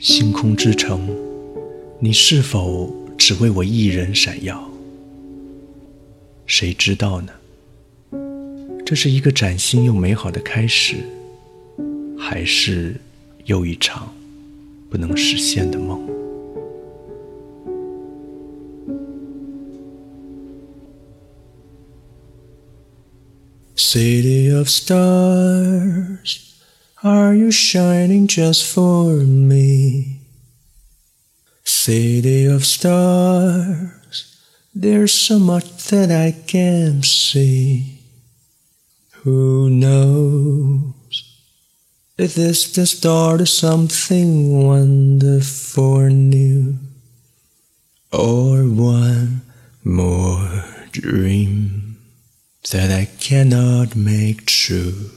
星空之城，你是否只为我一人闪耀？谁知道呢？这是一个崭新又美好的开始，还是又一场不能实现的梦？City of stars。Are you shining just for me? City of stars, there's so much that I can't see. Who knows if this the start of something wonderful new? Or one more dream that I cannot make true.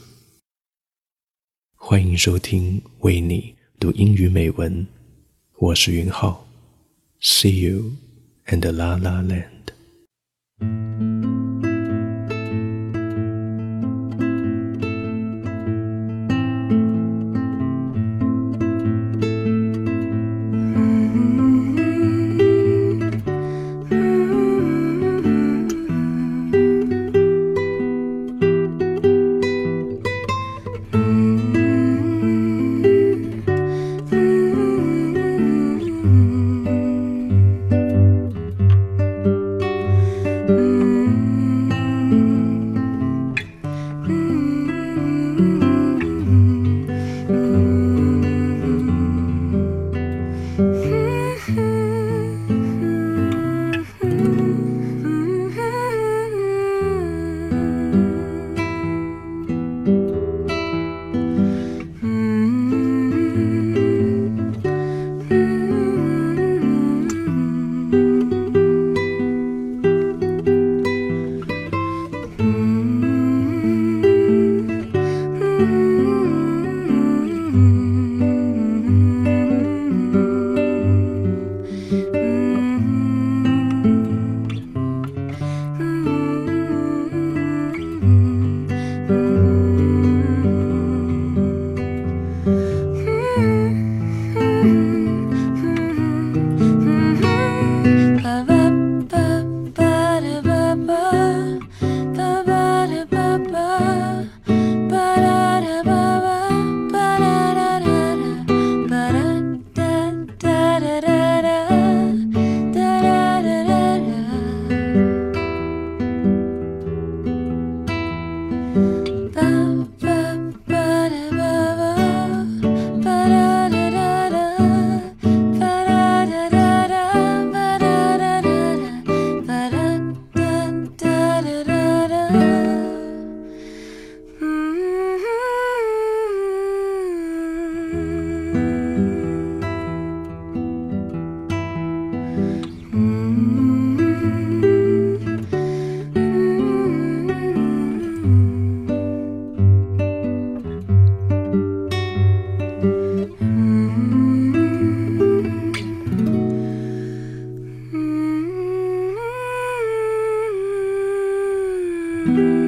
欢迎收听为你读英语美文，我是云浩，See you and La La Land。Mm-hmm.